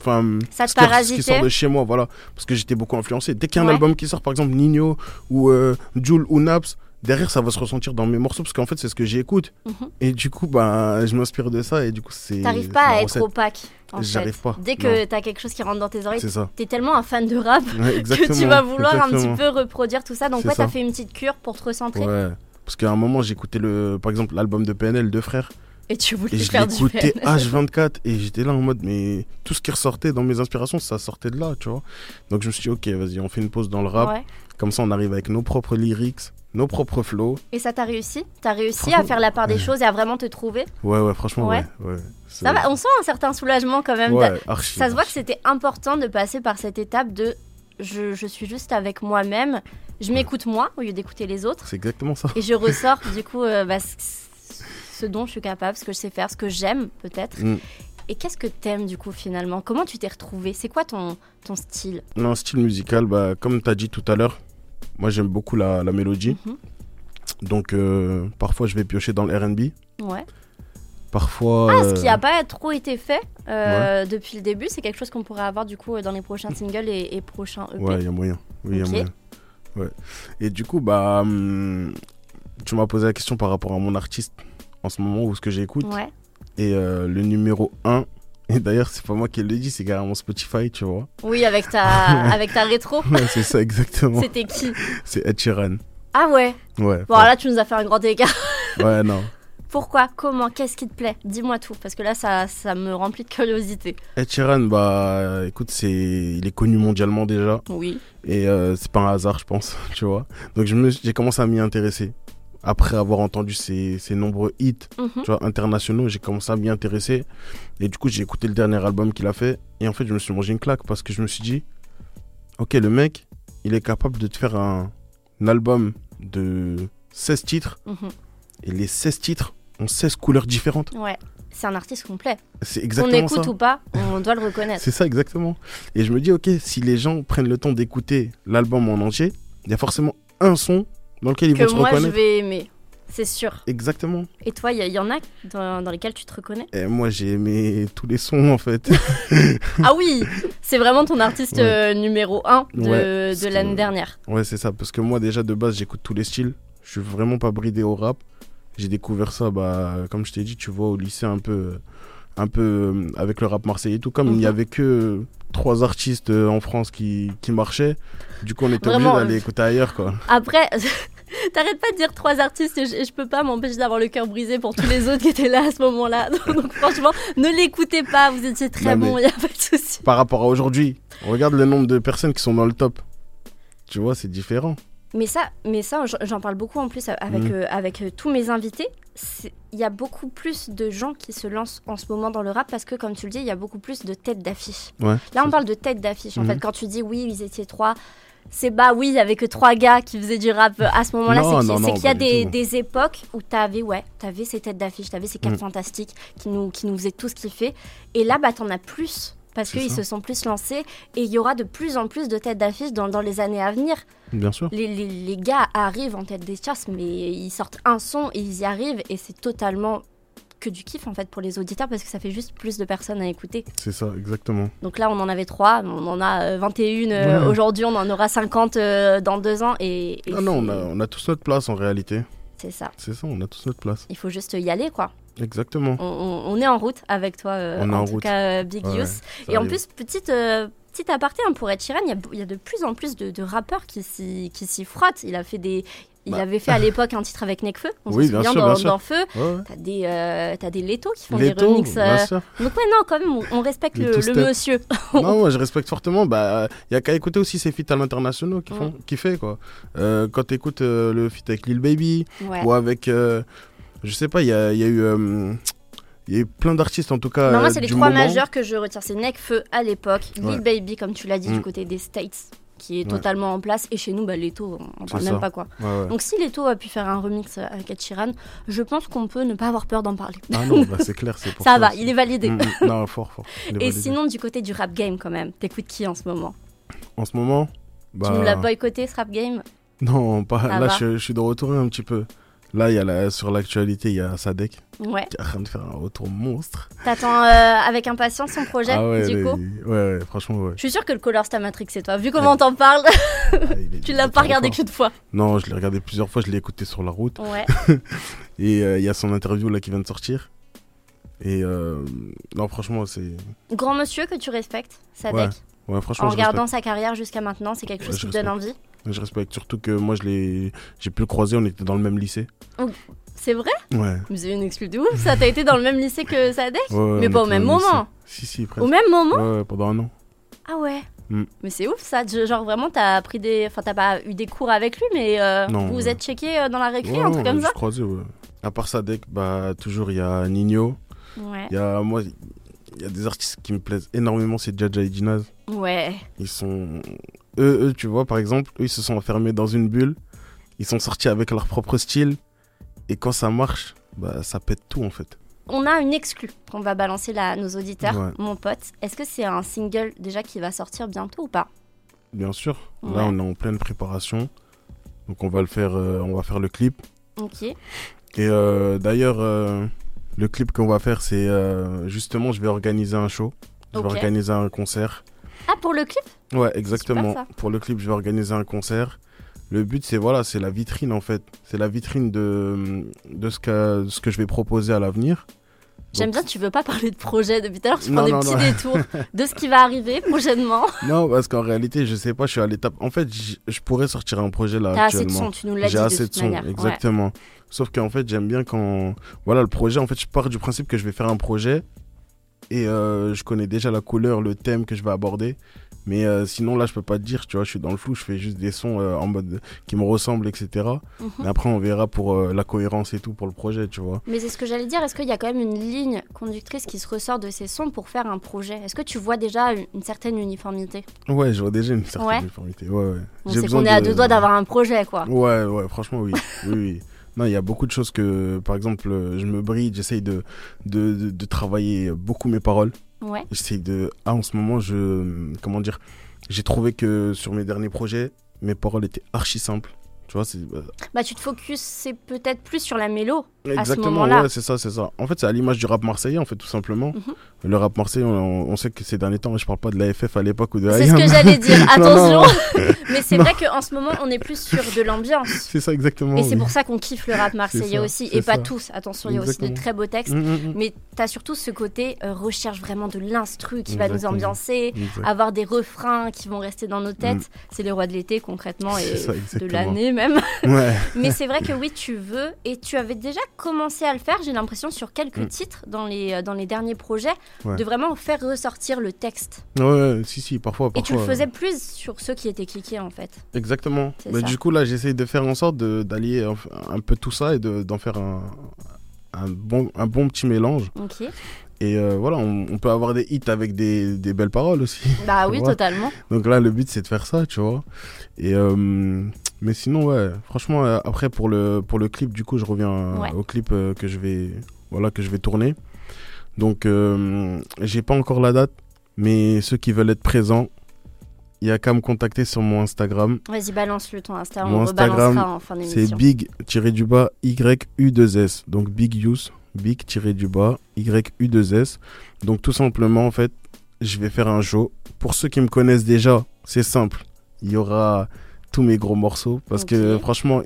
Enfin, ça ce, qui, sort de chez moi, voilà. Parce que j'étais beaucoup influencé. Dès qu'il y a un album qui sort, par exemple Nino ou euh, Jules ou Naps, derrière ça va se ressentir dans mes morceaux parce qu'en fait c'est ce que j'écoute. Mhm. et du coup bah je m'inspire de ça et du coup c'est t'arrives pas à être opaque j'arrive pas dès que t'as quelque chose qui rentre dans tes oreilles t'es tellement un fan de rap [LAUGHS] que tu vas vouloir un petit peu reproduire tout ça. Donc ouais t'as fait une petite cure pour te recentrer. Ouais parce qu'à un moment j'écoutais le par exemple l'album de PNL deux frères et tu voulais et je l'écoutais H24 et j'étais là en mode mais tout ce qui ressortait dans mes inspirations ça sortait de là tu vois. Donc je me suis dit ok vas-y on fait une pause dans le rap. Comme ça on arrive avec nos propres lyrics nos propres flows. Et ça t'a réussi? T'as réussi à faire la part des choses et à vraiment te trouver? Ouais, ouais, franchement, ouais. ça va, on sent un certain soulagement quand même. ça se voit que c'était important de passer par cette étape de je, je suis juste avec moi-même, je m'écoute moi au lieu d'écouter les autres. C'est exactement ça. Et je [LAUGHS] ressors du coup euh, bah, ce dont je suis capable, ce que je sais faire, ce que j'aime peut-être. Mm. Et qu'est-ce que t'aimes du coup finalement? Comment tu t'es retrouvé? C'est quoi ton, ton style? Non, style musical, bah, comme tu as dit tout à l'heure, moi, j'aime beaucoup la, la mélodie. Mhm. Donc, euh, parfois, je vais piocher dans le RB. Ouais. Parfois. Ah, ce qui n'a euh, pas trop été fait euh, depuis le début, c'est quelque chose qu'on pourrait avoir du coup dans les prochains singles et, prochains EP. Ouais, il y a moyen. Oui, il y a moyen. Ouais. Et du coup, bah, hum, tu m'as posé la question par rapport à mon artiste en ce moment ou ce que j'écoute. Ouais. Et le numéro 1, et d'ailleurs, c'est pas moi qui le dis, c'est carrément Spotify, tu vois. Oui, avec ta, [LAUGHS] avec ta rétro. [LAUGHS] c'est ça, exactement. C'était qui C'est Ed Sheeran. Ah ouais Ouais. Bon, là, tu nous as fait un grand écart. [LAUGHS] ouais, non. Pourquoi Comment Qu'est-ce qui te plaît? Dis-moi tout, parce que là, ça, ça me remplit de curiosité. Ed Sheeran, bah, écoute, c'est, il est connu mondialement déjà. Oui. Et euh, c'est pas un hasard, je pense, tu vois. Donc, j'ai commencé à m'y intéresser après avoir entendu ces, nombreux hits mhm. tu vois, internationaux, j'ai commencé à m'y intéresser. Et du coup, j'ai écouté le dernier album qu'il a fait. Et en fait, je me suis mangé une claque parce que je me suis dit, ok, le mec, il est capable de te faire un, album de 16 titres. Mhm. Et les 16 titres ont 16 couleurs différentes. Ouais. C'est un artiste complet. C'est exactement On écoute ou pas, on doit le reconnaître. [LAUGHS] C'est ça, exactement. Et je me dis, ok, si les gens prennent le temps d'écouter l'album en entier, il y a forcément un son dans lequel ils vont se moi je vais aimer. C'est sûr. Exactement. Et toi, il y, en a dans, lesquels tu te reconnais? Et Moi, j'ai aimé tous les sons en fait. ah oui C'est vraiment ton artiste euh, numéro 1 de, l'année dernière. Ouais, c'est ça. Parce que moi, déjà, de base, j'écoute tous les styles. Je suis vraiment pas bridé au rap. J'ai découvert ça, bah, comme je t'ai dit, tu vois, au lycée, un peu, un peu euh, avec le rap marseillais et tout. Comme il n'y mhm. avait que trois artistes euh, en France qui, qui marchaient, du coup, on était obligé d'aller écouter ailleurs, quoi. Après. [LAUGHS] [LAUGHS] T'arrêtes pas de dire trois artistes et je, peux pas m'empêcher d'avoir le cœur brisé pour tous les autres qui étaient là à ce moment-là. [LAUGHS] Donc, franchement, ne l'écoutez pas, vous étiez très bon, il n'y a pas de souci. Par rapport à aujourd'hui, regarde le nombre de personnes qui sont dans le top. Tu vois, c'est différent. Mais ça, mais ça j'en parle beaucoup en plus avec, mm. euh, avec euh, tous mes invités. Il y a beaucoup plus de gens qui se lancent en ce moment dans le rap parce que, comme tu le dis, il y a beaucoup plus de têtes d'affiche. Là, on parle de têtes d'affiche. En mm-hmm. fait, quand tu dis oui, ils étaient trois, c'est bah oui, il avait que trois gars qui faisaient du rap à ce moment-là. C'est qu'il y a des, des, époques où tu avais, ouais, avais ces têtes d'affiche, tu avais ces quatre mm. fantastiques qui nous, qui nous faisaient tout ce kiffer. Et là, bah, en as plus parce qu'ils se sont plus lancés et il y aura de plus en plus de têtes d'affiche dans, dans, les années à venir. Bien sûr. Les, les, les, gars arrivent en tête des charts, mais ils sortent un son et ils y arrivent et c'est totalement que du kiff en fait pour les auditeurs parce que ça fait juste plus de personnes à écouter. C'est ça, exactement. Donc là, on en avait trois, on en a 21 euh, euh, aujourd'hui, on en aura 50 euh, dans deux ans. Et, ah non, on a, on a tous notre place en réalité. C'est ça. C'est ça, on a tous notre place. Il faut juste y aller quoi. Exactement. On, est en route avec toi, on en, tout cas, Big Youth. Et en plus, petite, petit aparté, hein, pour Ed Sheeran, il y, a de plus en plus de, de rappeurs qui s'y frottent. Il a fait des, il bah. avait fait à l'époque un titre avec Nekfeu, on se souvient dans, Feu. T'as des, euh, as des Leto qui font des remixes. Euh. Donc ouais, non, quand même, on, respecte le, monsieur. [LAUGHS] non, moi je respecte fortement. Bah, il y a qu'à écouter aussi ces feats à l'international qui font, qui fait quoi. Euh, quand t'écoutes euh, le feat avec Lil Baby ou avec, je sais pas, il y a, y a eu. Il y a eu plein d'artistes en tout cas. Non, moi, c'est les trois majeurs que je retiens. C'est Nekfeu à l'époque, Lil Baby, comme tu l'as dit, du mm. côté des States qui est totalement en place. Et chez nous, bah, Leto, on parle même pas quoi. Donc si Leto a pu faire un remix avec Ed Sheeran, je pense qu'on peut ne pas avoir peur d'en parler. Ah non, [LAUGHS] bah, c'est clair, c'est pour ça. Ça va, il est validé. Mm, mm. non, fort, fort. Et sinon, du côté du rap game quand même, t'écoutes qui en ce moment? En ce moment bah... Tu nous l'as boycotté ce rap game? Non, pas. là, je, je, suis de retour un petit peu. Là, y a la, sur l'actualité, il y a Sadek ouais. qui est en train de faire un retour monstre. T'attends euh, avec impatience son projet, ah ouais, du coup ouais, ouais, franchement, ouais. Je suis sûr que le Color t'a Matrix, c'est toi. Vu comment t'en parles, ah, [LAUGHS] tu l'as pas regardé qu'une fois. Non, je l'ai regardé plusieurs fois, je l'ai écouté sur la route. Ouais. [LAUGHS] Et euh, il y a son interview là qui vient de sortir. Et euh, non, franchement, c'est. Grand monsieur que tu respectes, Sadek. Ouais, franchement. En regardant sa carrière jusqu'à maintenant, c'est quelque chose qui te donne envie. Je respecte surtout que moi, je l'ai, j'ai pu le croiser, on était dans le même lycée. Oh, c'est vrai? Ouais. Mais c'est une excuse de ouf, ça. T'as été dans le même lycée que Sadek? Mais pas au même moment. Si, si, presque. Au même moment? Ouais, pendant un an. Ah ouais mm. Mais c'est ouf ça, genre vraiment t'as pris des... Enfin t'as pas eu des cours avec lui mais euh, vous vous êtes checké euh, dans la récré, un truc comme ça? croisé, ouais. À part Sadek, bah toujours il y a Nino. Ouais. Il y a moi, il y a des artistes qui me plaisent énormément, c'est Jaja et Ginaz. Ouais. Ils sont... Eux, eux, tu vois, par exemple, eux, ils se sont enfermés dans une bulle. Ils sont sortis avec leur propre style. Et quand ça marche, bah, ça pète tout, en fait. On a une exclue qu'on va balancer là à nos auditeurs, mon pote. Est-ce que c'est un single déjà qui va sortir bientôt ou pas? Bien sûr. Là, on est en pleine préparation. Donc, on va le faire, euh, on va faire le clip. Ok. Et euh, d'ailleurs, euh, le clip qu'on va faire, c'est justement, je vais organiser un show. Je vais organiser un concert. Ah, pour le clip? Ouais, exactement. Pour le clip, je vais organiser un concert. Le but, c'est voilà, c'est la vitrine en fait. C'est la vitrine de, de, ce que, ce que je vais proposer à l'avenir. J'aime bien, tu veux pas parler de projet depuis tout à l'heure, tu prends des petits détours de ce qui va arriver prochainement. [LAUGHS] Non, parce qu'en réalité, je sais pas, je suis à l'étape. En fait, je pourrais sortir un projet là. T'as assez de son, tu nous l'as dit. J'ai assez de, son, exactement. Sauf qu'en fait, j'aime bien quand. Voilà, le projet, en fait, je pars du principe que je vais faire un projet et euh, je connais déjà la couleur, le thème que je vais aborder. Mais euh, sinon, là, je peux pas te dire, tu vois, je suis dans le flou, je fais juste des sons euh, en mode qui me ressemblent, etc. Mhm. après, on verra pour euh, la cohérence et tout pour le projet, tu vois. Mais c'est ce que j'allais dire, est-ce qu'il y a quand même une ligne conductrice qui se ressort de ces sons pour faire un projet? Est-ce que tu vois déjà une, certaine uniformité? Ouais, je vois déjà une certaine uniformité. Ouais, ouais. c'est qu'on est à deux doigts d'avoir un projet, quoi. Ouais, ouais, franchement, oui. [LAUGHS] oui, oui. Non, il y a beaucoup de choses que, par exemple, je me bride, j'essaye de de, de, de, travailler beaucoup mes paroles. Ouais. J'essaye de. Ah, en ce moment, je. Comment dire J'ai trouvé que sur mes derniers projets, mes paroles étaient archi simples. Tu vois, c'est. Bah, bah tu te focuses, c'est peut-être plus sur la mélo. Exactement, à ce ouais, c'est ça, c'est ça. En fait, c'est à l'image du rap marseillais, en fait, tout simplement. Mhm. Le rap marseillais, on, sait que ces derniers temps, je parle pas de l'AFF à l'époque ou de C'est ce que j'allais dire, [LAUGHS] attention. [LAUGHS] Mais c'est vrai qu'en ce moment, on est plus sur de l'ambiance. C'est ça, exactement. Et c'est pour ça qu'on kiffe le rap marseillais aussi. Et pas tous, attention, il y a aussi de très beaux textes. Mm, mm, mm. Mais tu as surtout ce côté euh, recherche vraiment de l'instru qui va nous ambiancer, avoir des refrains qui vont rester dans nos têtes. C'est les rois de l'été, concrètement, et de l'année même. [LAUGHS] Mais c'est vrai que oui, tu veux, et tu avais déjà commencé à le faire, j'ai l'impression, sur quelques mm. titres dans les, euh, dans les derniers projets, de vraiment faire ressortir le texte. Ouais, si, si, parfois, Et tu le faisais plus sur ceux qui étaient cliqués, en fait. Exactement. Mais du coup, là, j'essaie de faire en sorte d'allier un peu tout ça et d'en faire un, un, bon, un bon petit mélange. Ok. Et euh, voilà, on, peut avoir des hits avec des, des belles paroles aussi. Bah [LAUGHS] oui, totalement. Donc là, le but, c'est de faire ça, tu vois. Et euh, mais sinon, ouais, franchement, euh, après pour le, pour le clip, du coup, je reviens au clip euh, que je vais, voilà, que je vais tourner. Donc, euh, j'ai pas encore la date, mais ceux qui veulent être présents, il y a qu'à me contacter sur mon Instagram. Vas-y, balance-le ton Instagram. Mon Instagram, en fin c'est big-du-bas YU2S. Donc, big use, big-du-bas YU2S. Donc, tout simplement, en fait, je vais faire un show. Pour ceux qui me connaissent déjà, c'est simple. Il y aura tous mes gros morceaux parce que franchement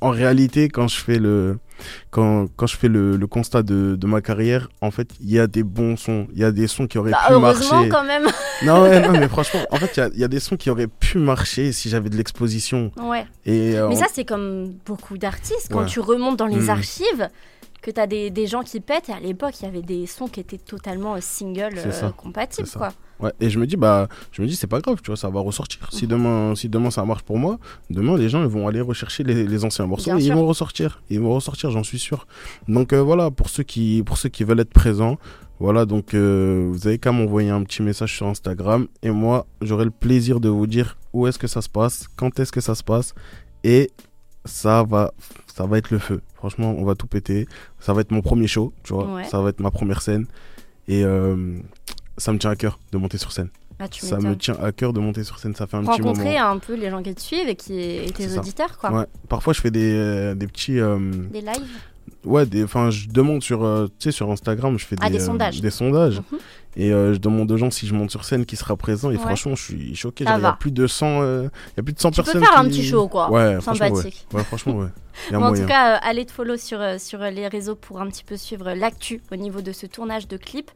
en réalité quand je fais le quand, quand je fais le, le constat de, de, ma carrière en fait il y a des bons sons. Il y a des sons qui auraient bah, pu marcher. quand même. [LAUGHS] Non, non mais franchement en fait il y a, y a, des sons qui auraient pu marcher si j'avais de l'exposition. Ouais. Et euh, mais ça c'est comme beaucoup d'artistes. Quand tu remontes dans les hmm. archives que tu as des, des, gens qui pètent et à l'époque il y avait des sons qui étaient totalement euh, single euh, compatibles quoi Ouais, et je me dis, bah, je me dis, c'est pas grave, tu vois, ça va ressortir. Si demain, si demain ça marche pour moi, demain, les gens, ils vont aller rechercher les, les anciens morceaux et ils vont ressortir. Ils vont ressortir, j'en suis sûr. Donc, euh, voilà, pour ceux qui, pour ceux qui veulent être présents, voilà, donc, euh, vous avez qu'à m'envoyer un petit message sur Instagram et moi, j'aurai le plaisir de vous dire où est-ce que ça se passe, quand est-ce que ça se passe et ça va, ça va être le feu. Franchement, on va tout péter. Ça va être mon premier show, tu vois. Ça va être ma première scène. Et, euh, ça me tient à cœur de monter sur scène. Ah, ça me tient à cœur de monter sur scène. Ça fait un petit moment. Rencontrer un peu les gens qui te suivent et qui et tes auditeurs, quoi. Ouais. Parfois, je fais des, euh, des petits. Euh, des lives. Ouais, enfin, je demande sur, euh, tu sais, sur Instagram, je fais ah, des, sondages. Des sondages. Mhm. Et je demande aux gens si je monte sur scène qui sera présent. Et franchement, je suis choqué. Il y a plus de 100, il y a plus de 100 personnes. Tu peux faire un petit show, quoi. Ouais, Sympathique. Ouais. ouais, franchement, ouais. en tout cas, allez te follow sur, sur les réseaux pour un petit peu suivre l'actu au niveau de ce tournage de clip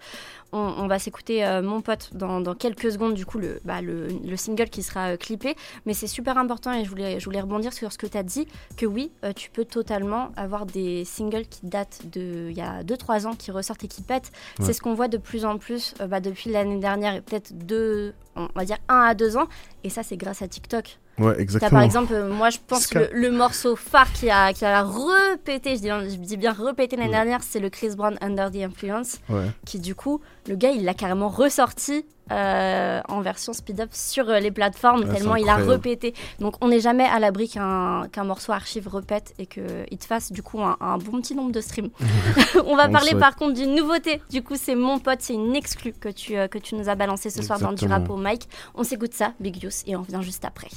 on, va s'écouter euh, Mon pote dans, quelques secondes, du coup, le, bah, le, single qui sera euh, clippé. Mais c'est super important et je voulais, je voulais rebondir sur ce que tu as dit, que oui, euh, tu peux totalement avoir des singles qui datent d'il y a 2-3 ans, qui ressortent et qui pètent. C'est ce qu'on voit de plus en plus bah, depuis l'année dernière et peut-être deux, on va dire 1 à 2 ans. Et ça, c'est grâce à TikTok. Ouais, exactement. par exemple, moi je pense que le, morceau phare qui a, qui a repété, je dis, je dis bien repété l'année dernière, c'est le Chris Brown Under the Influence. Qui du coup, le gars il l'a carrément ressorti euh, en version speed-up sur euh, les plateformes, ah, tellement il a repété. Donc on n'est jamais à l'abri qu'un morceau archive repète et qu'il te fasse du coup un, bon petit nombre de streams. [LAUGHS] [LAUGHS] on va parler par contre d'une nouveauté. Du coup, c'est mon pote, c'est une exclue que tu, euh, que tu nous as balancé ce soir dans du rap au Mike. On s'écoute ça, Big Use, et on revient juste après.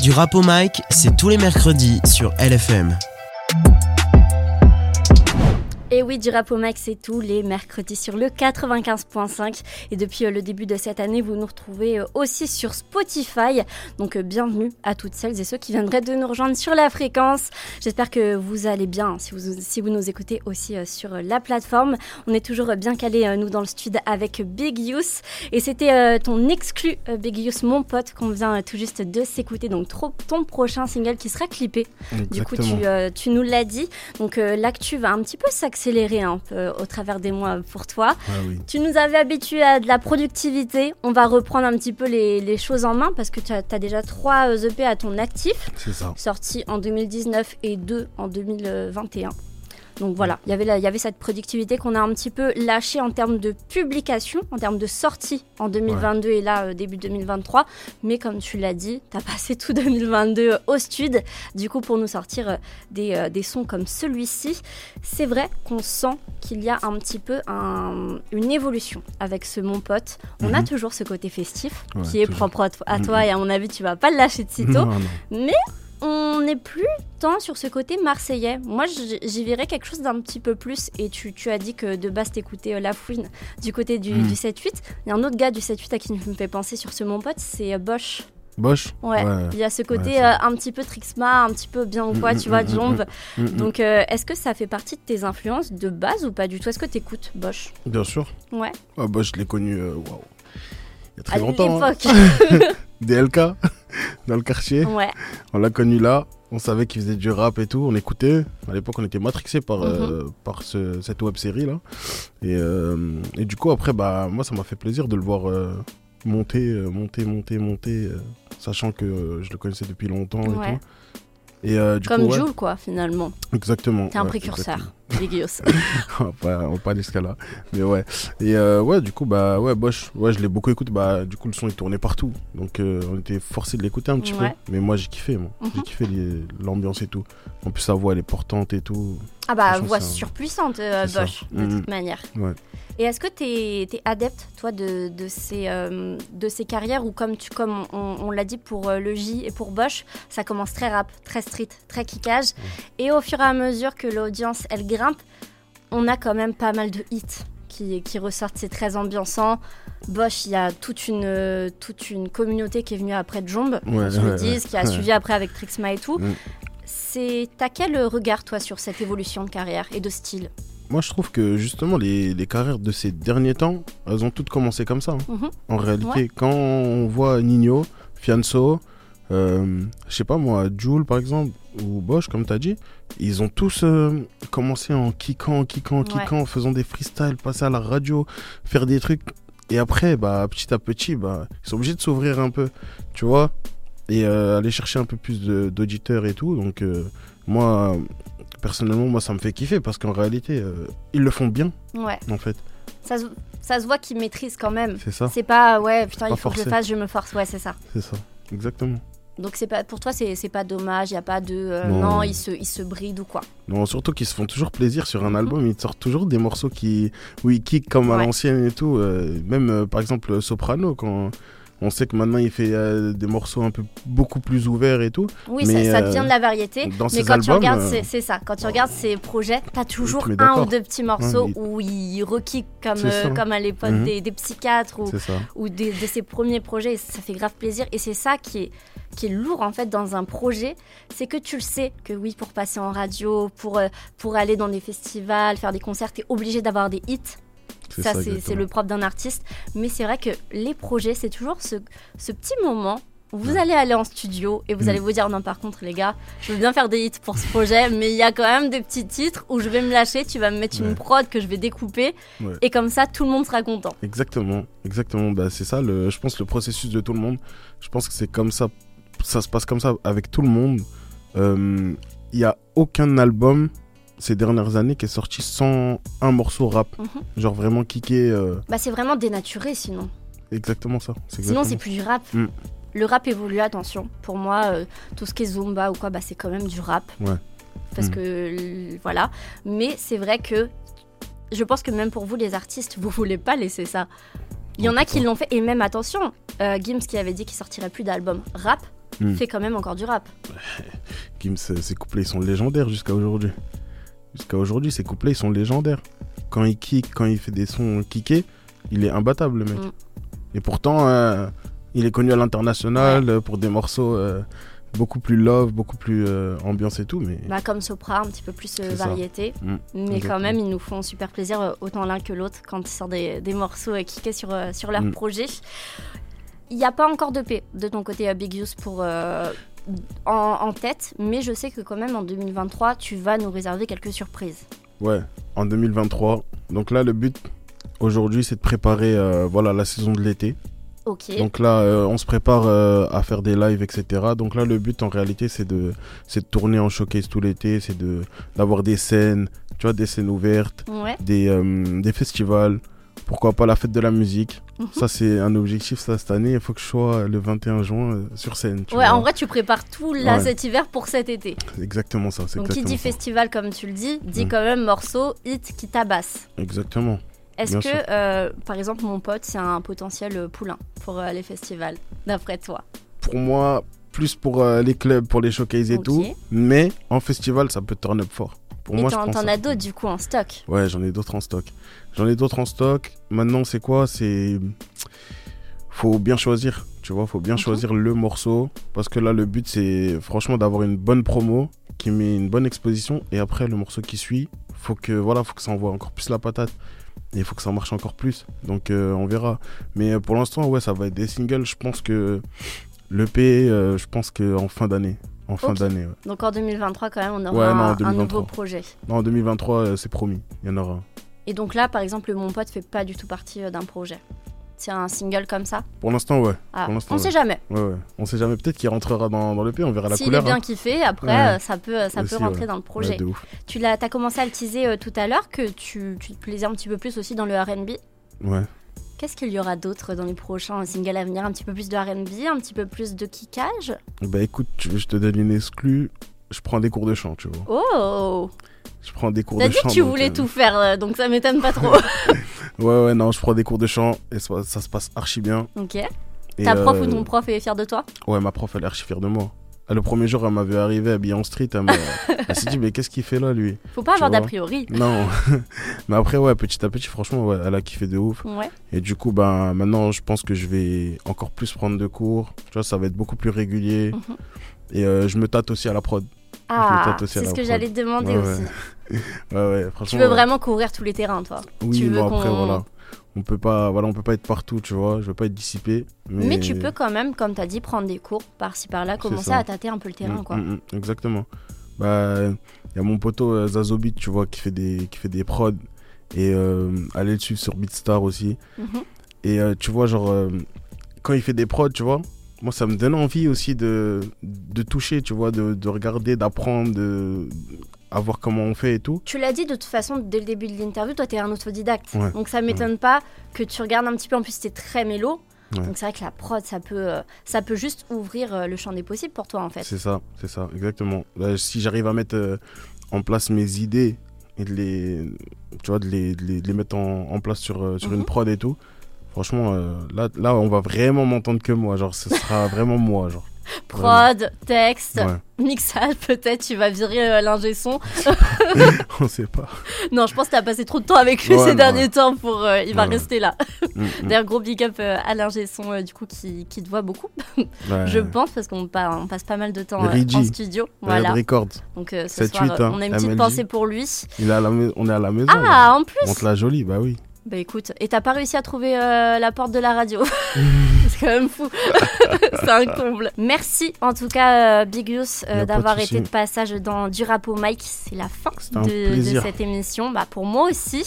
Du rap au Mike, c'est tous les mercredis sur LFM. Et oui, du rap au max, c'est tous les mercredis sur le 95.5. Et depuis euh, le début de cette année, vous nous retrouvez euh, aussi sur Spotify. Donc euh, bienvenue à toutes celles et ceux qui viendraient de nous rejoindre sur la fréquence. J'espère que vous allez bien si vous, si vous nous écoutez aussi sur la plateforme. On est toujours bien calés, nous, dans le studio avec Big Youth. Et c'était ton exclu, Big Youth, mon pote, qu'on vient tout juste de s'écouter. Donc ton prochain single qui sera clippé. Du coup, tu, tu nous l'as dit. Donc l'actu va un petit peu s'accélérer accéléré un peu au travers des mois pour toi. Ah tu nous avais habitués à de la productivité. On va reprendre un petit peu les, choses en main parce que tu as, déjà trois EP à ton actif. C'est ça. Sortis en 2019 et deux en 2021. Donc voilà, y il y avait cette productivité qu'on a un petit peu lâchée en termes de publication, en termes de sortie en 2022 et là, euh, début 2023. Mais comme tu l'as dit, tu as [LAUGHS] passé tout 2022 au stud, du coup, pour nous sortir euh, des, des sons comme celui-ci. C'est vrai qu'on sent qu'il y a un petit peu une évolution avec ce Mon Pote. On a mhm. toujours ce côté festif qui est propre à, toi mhm. et à mon avis, tu vas pas le lâcher de sitôt. Mais on n'est plus tant sur ce côté marseillais. Moi, j'y verrais quelque chose d'un petit peu plus. Et tu, as dit que de base, t'écoutais euh, La Fouine du côté du, 7-8. Mhm. Il y a un autre gars du 7-8 à qui me fait penser sur ce Mon Pote, c'est euh, Bosch. Bosch? Ouais. il y a ce côté euh, un petit peu Trixma, un petit peu bien ou quoi, tu vois, Jombe. Donc, est-ce que ça fait partie de tes influences de base ou pas du tout? Est-ce que tu écoutes Bosch? Bien sûr. Ouais. Ah, Bosch, je l'ai connu, waouh. Il y a très longtemps. Hein. [LAUGHS] DLK, [LAUGHS] dans le quartier. Ouais. On l'a connu là. On savait qu'il faisait du rap et tout. On écoutait. À l'époque, on était matrixé par, euh, mhm. par cette web série là. Et, euh, et, du coup, après, bah, moi, ça m'a fait plaisir de le voir euh, monter, monter, monter, monter, sachant que je le connaissais depuis longtemps et tout. Et, du Comme Jules, quoi, finalement. Exactement. T'es un précurseur. [LAUGHS] on va pas, on va pas aller jusqu'à là. Mais ouais. Et euh, ouais, du coup, bah ouais, Bosch, ouais, je l'ai beaucoup écouté. Bah, du coup, le son il tournait partout. Donc, euh, on était forcé de l'écouter un petit peu. Mais moi, j'ai kiffé, moi. J'ai mhm. kiffé l'ambiance et tout. En plus, sa voix, elle est portante et tout. Ah bah, voix surpuissante, euh, Bosch, de toute mhm. manière. Ouais. Et est-ce que tu es, adepte, toi, de, de ces, de ces carrières où, comme, tu, comme on, l'a dit pour le J et pour Bosch, ça commence très rap, très street, très kickage. Et au fur et à mesure que l'audience, elle grimpe, on a quand même pas mal de hits qui, qui ressortent. C'est très ambiançant. Bosch, il y a toute une, toute une communauté qui est venue après Jomb, ouais, qui a suivi après avec Trixma et tout. Mm. C'est T'as quel regard, toi, sur cette évolution de carrière et de style? Moi, je trouve que justement, les, carrières de ces derniers temps, elles ont toutes commencé comme ça. Hein. Mhm. En réalité, quand on voit Nino, Fianso, euh, je sais pas moi, Jules par exemple, ou Bosch, comme tu as dit, ils ont tous euh, commencé en kickant, kickant, kickant, en faisant des freestyles, passer à la radio, faire des trucs. Et après, bah, petit à petit, bah, ils sont obligés de s'ouvrir un peu, tu vois, et euh, aller chercher un peu plus d'auditeurs et tout. Donc, moi, personnellement, moi, ça me fait kiffer parce qu'en réalité, ils le font bien, ouais. en fait. Ça se, ça se voit qu'ils maîtrisent quand même. C'est ça. C'est pas, ouais, putain, il faut que je fasse, je me force. Ouais, c'est ça. C'est ça, exactement. Donc c'est pas pour toi c'est pas dommage, il y a pas de euh, non, ils se ils se brident ou quoi? Non, surtout qu'ils se font toujours plaisir sur un mhm. album, ils sortent toujours des morceaux qui oui, kick comme à l'ancienne et tout, euh, même euh, par exemple Soprano quand on sait que maintenant il fait euh, des morceaux un peu beaucoup plus ouverts et tout. Oui, ça, ça, devient de la variété. mais quand tu regardes, euh, c'est ça. Quand tu regardes ses projets, t'as toujours un ou deux petits morceaux où il requique comme, euh, comme à l'époque mhm. des, psychiatres ou, ou de ses premiers projets. ça fait grave plaisir. Et c'est ça qui est, qui est lourd en fait dans un projet, c'est que tu le sais que oui, pour passer en radio, pour, pour aller dans des festivals, faire des concerts, t'es obligé d'avoir des hits. Ça, c'est le propre d'un artiste. Mais c'est vrai que les projets, c'est toujours ce, ce, petit moment où vous allez aller en studio et vous mm. allez vous dire non, par contre, les gars, je veux bien faire des hits pour ce projet, mais il y a quand même des petits titres où je vais me lâcher, tu vas me mettre une prod que je vais découper et comme ça, tout le monde sera content. Exactement, exactement. Bah, c'est ça, le, je pense, le processus de tout le monde. Je pense que c'est comme ça, ça se passe comme ça avec tout le monde. Euh, il n'y a aucun album ces dernières années qui est sorti sans un morceau rap. Mhm. Genre vraiment kické. Euh. Bah, c'est vraiment dénaturé sinon. Exactement ça. Sinon, c'est plus du rap. Mm. Le rap évolue, attention. Pour moi, euh, tout ce qui est Zumba ou quoi, bah, c'est quand même du rap. Ouais. Parce mm. que, voilà. Mais c'est vrai que je pense que même pour vous, les artistes, vous voulez pas laisser ça. Il y en a qui l'ont fait. Et même, attention, euh, Gims qui avait dit qu'il sortirait plus d'albums rap, mm. fait quand même encore du rap. [LAUGHS] Gims, ses couplets sont légendaires jusqu'à aujourd'hui. Jusqu'à aujourd'hui, ses couplets ils sont légendaires. Quand il kick, quand il fait des sons kickés, il est imbattable le mec. Mm. Et pourtant, euh, il est connu à l'international euh, pour des morceaux euh, beaucoup plus love, beaucoup plus ambiance et tout. Mais... Bah, comme Sopra, un petit peu plus variété. Mm. Mais quand même, ils nous font super plaisir, autant l'un que l'autre, quand ils sortent des, des morceaux kickés sur, sur leur mm. projet. Il n'y a pas encore de paix de ton côté, Big Use, pour en, tête, mais je sais que quand même en 2023, tu vas nous réserver quelques surprises. Ouais, en 2023. Donc là, le but aujourd'hui, c'est de préparer euh, voilà, la saison de l'été. Ok. Donc là, euh, on se prépare euh, à faire des lives, etc. Donc là, le but en réalité, c'est de, de tourner en showcase tout l'été, c'est d'avoir des scènes, tu vois, des scènes ouvertes, des, des festivals pourquoi pas la fête de la musique. Mhm. Ça, c'est un objectif ça, cette année. Il faut que je sois le 21 juin euh, sur scène. ouais, en vrai, tu prépares tout là cet hiver pour cet été. Exactement ça. Donc, qui dit festival, comme tu le dis, dit mm. quand même morceau, hit qui tabasse. Exactement. Est-ce que, euh, par exemple, mon pote, c'est un potentiel euh, poulain pour les festivals, d'après toi? Pour moi, plus pour les clubs, pour les showcases et tout. Mais en festival, ça peut turn up fort. Pour moi, t'en as d'autres du coup en stock Ouais, j'en ai d'autres en stock. J'en ai d'autres en stock. Maintenant, c'est quoi? C'est. Faut bien choisir, tu vois, faut bien choisir le morceau. Parce que là, le but, c'est franchement d'avoir une bonne promo qui met une bonne exposition. Et après, le morceau qui suit, faut que, voilà, faut que ça envoie encore plus la patate. Et il faut que ça marche encore plus. Donc, euh, on verra. Mais euh, pour l'instant, ouais, ça va être des singles. Je pense que l'EP, euh, je pense qu'en fin d'année. En fin d'année. Donc en 2023, quand même, on aura un, nouveau projet. Non, en 2023, c'est promis. Il y en aura. Et donc là, par exemple, mon pote fait pas du tout partie euh, d'un projet. C'est un single comme ça Pour l'instant, ouais. Ah, Pour on sait jamais. Ouais, ouais. On sait jamais. Peut-être qu'il rentrera dans, dans l'EP, on verra la couleur. S'il est bien hein. kiffé, après, euh, ça peut, ça peut rentrer dans le projet. Tu as, as commencé à le teaser euh, tout à l'heure, que tu, tu, te plaisais un petit peu plus aussi dans le RB. Ouais. Qu'est-ce qu'il y aura d'autre dans les prochains singles à venir? Un petit peu plus de RB, un petit peu plus de kickage? Bah écoute, je te donne une exclue. Je prends des cours de chant, tu vois. Oh je prends des cours de chant. T'as dit que tu voulais euh, tout faire, euh, donc ça m'étonne pas trop. [LAUGHS] ouais, ouais, non, je prends des cours de chant et ça, se passe archi bien. Ok. Ta prof ou euh, ton prof est fier de toi? Ouais, ma prof, elle est archi fière de moi. Le premier jour, elle m'avait arrivé habillé en street. [LAUGHS] Elle, s'est dit, mais qu'est-ce qu'il fait là, lui Faut pas avoir d'a priori. Non. [LAUGHS] mais après, ouais, petit à petit, franchement, elle a kiffé de ouf. Ouais. Et du coup, ben, maintenant, je pense que je vais encore plus prendre de cours. Tu vois, ça va être beaucoup plus régulier. Mhm. Et je me tâte aussi à la prod. Ah, c'est ce que j'allais te demander aussi. [LAUGHS] ouais, ouais, tu veux vraiment couvrir tous les terrains, toi? Oui, tu veux après, voilà. On peut pas, voilà, on peut pas être partout, tu vois. Je veux pas être dissipé. Mais, tu peux quand même, comme tu as dit, prendre des cours par-ci par-là, commencer à tâter un peu le terrain, mm, quoi. Mm, mm, exactement. Bah, il y a mon poteau euh, Zazobit, tu vois, qui fait des, qui fait des prods et euh, aller le suivre sur Beatstar aussi. Mhm. Et euh, tu vois, genre, quand il fait des prods, tu vois, moi, ça me donne envie aussi de, de toucher, tu vois, de, de regarder, d'apprendre, de à voir comment on fait et tout. Tu l'as dit de toute façon dès le début de l'interview, toi tu es un autodidacte. Donc ça m'étonne pas que tu regardes un petit peu, en plus es très mélo. Donc c'est vrai que la prod, ça peut, euh, ça peut juste ouvrir euh, le champ des possibles pour toi en fait. C'est ça, c'est ça, exactement. si j'arrive à mettre euh, en place mes idées et de les, tu vois, de les, de les, mettre en, en, place sur, sur une mhm. prod et tout, Franchement, là, là, on va vraiment m'entendre que moi. Genre, ce sera vraiment moi. Genre. [LAUGHS] Prod, texte, mixage, peut-être tu vas virer euh, l'ingé son. [LAUGHS] on sait pas. [LAUGHS] Non, je pense que tu as passé trop de temps avec lui ces derniers temps pour. Euh, il va rester là. Mm, mm. D'ailleurs, gros big up à l'ingé son, du coup, qui, qui, te voit beaucoup. je pense, parce qu'on on passe pas mal de temps en studio. Voilà. Records. Donc, ce soir, hein, on a une petite pensée pour lui. Il est à la on est à la maison. Ah, en plus On te l'a jolie, bah oui. Bah écoute, et t'as pas réussi à trouver euh, la porte de la radio C'est quand même fou. C'est un comble. Merci en tout cas, euh, Big Youth, euh, d'avoir été de passage dans du rap au Mike. C'est la fin de, cette émission. Bah, pour moi aussi.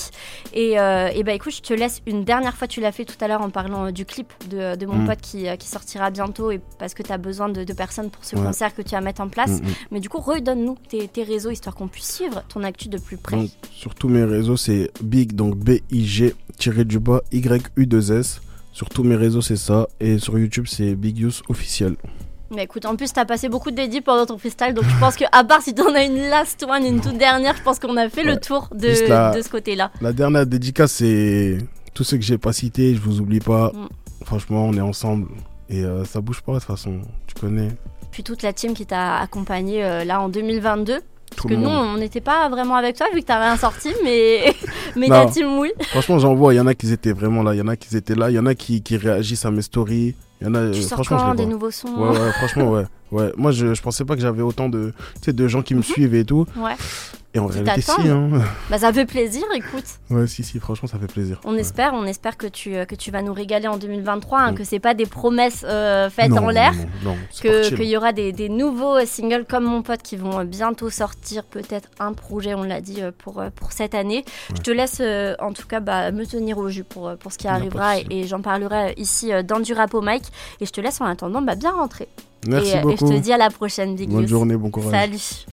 Et, et, bah écoute, je te laisse une dernière fois. Tu l'as fait tout à l'heure en parlant du clip de, de mon mm. pote qui, qui, sortira bientôt et parce que tu as besoin de, personnes pour ce concert que tu vas mettre en place. Mm, mm. Mais du coup, redonne-nous tes, tes, réseaux histoire qu'on puisse suivre ton actu de plus près. sur tous mes réseaux, c'est Big, donc B-I-G tiré du bas YU2S. Sur tous mes réseaux, c'est ça. Et sur YouTube, c'est Big Use officiel. Mais écoute, en plus, t'as passé beaucoup de dédits pendant ton freestyle, donc je pense que, à part si t'en as une last one, une toute dernière, je pense qu'on a fait le tour de, de ce côté-là. La dernière dédicace, c'est tout ce que j'ai pas cité, je vous oublie pas. Mm. Franchement, on est ensemble et euh, ça bouge pas de toute façon, tu connais. Puis toute la team qui t'a accompagné euh, là en 2022. Parce que nous, on n'était pas vraiment avec toi vu que t'as rien sorti, mais, [LAUGHS] mais la team, oui. Franchement, j'en vois, il y en a qui étaient vraiment là, il y en a qui étaient là, il y en a qui, qui réagissent à mes stories. Il y en a, tu sors franchement, quand, des nouveaux sons ouais, ouais, franchement, ouais. ouais. Moi, je, je pensais pas que j'avais autant de, de gens qui me mhm. suivent et tout. Ouais. Et en réalité, si. Hein. [LAUGHS] Bah, ça fait plaisir, écoute. Ouais, si, si, franchement, ça fait plaisir. On espère, on espère que tu, euh, que tu vas nous régaler en 2023, hein, que c'est pas des promesses euh, faites en l'air, qu'il y aura des, des, nouveaux singles comme mon pote qui vont euh, bientôt sortir, peut-être un projet, on l'a dit, pour, pour cette année. Je te laisse, en tout cas, bah, me tenir au jus pour, pour ce qui arrivera et, j'en parlerai ici dans du rap au mic. Et je te laisse en attendant bah, bien rentrer. Merci beaucoup. Et je te dis à la prochaine, Big Bonne journée, bon courage. Salut.